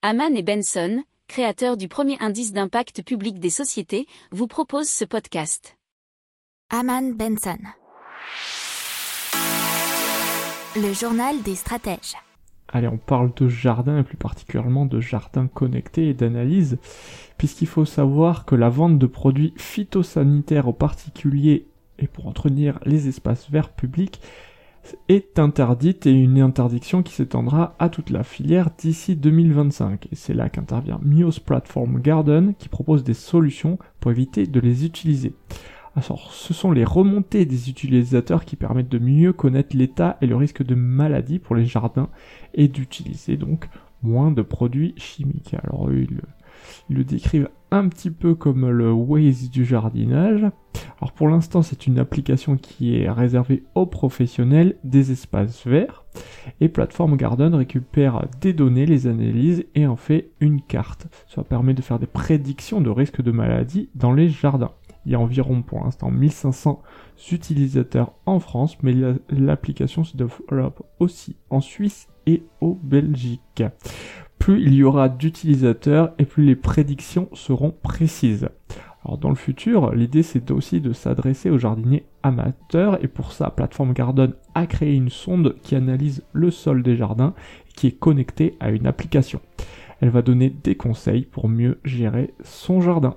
Haman et Benson, créateurs du premier indice d'impact public des sociétés, vous proposent ce podcast. Haman Benson. Le journal des stratèges. Allez, on parle de jardin et plus particulièrement de jardin connecté et d'analyse, puisqu'il faut savoir que la vente de produits phytosanitaires aux particuliers et pour entretenir les espaces verts publics est interdite et une interdiction qui s'étendra à toute la filière d'ici 2025. Et c'est là qu'intervient Mios Platform Garden qui propose des solutions pour éviter de les utiliser. Alors, ce sont les remontées des utilisateurs qui permettent de mieux connaître l'état et le risque de maladie pour les jardins et d'utiliser donc moins de produits chimiques. Alors, ils, le décrivent un petit peu comme le Waze du jardinage. Alors pour l'instant, c'est une application qui est réservée aux professionnels des espaces verts. Et Platform Garden récupère des données, les analyse et en fait une carte. Ça permet de faire des prédictions de risques de maladie dans les jardins. Il y a environ pour l'instant 1500 utilisateurs en France, mais l'application se développe aussi en Suisse et au Belgique. Plus il y aura d'utilisateurs et plus les prédictions seront précises. Alors dans le futur, l'idée c'est aussi de s'adresser aux jardiniers amateurs et pour ça, Platform Garden a créé une sonde qui analyse le sol des jardins et qui est connectée à une application. Elle va donner des conseils pour mieux gérer son jardin.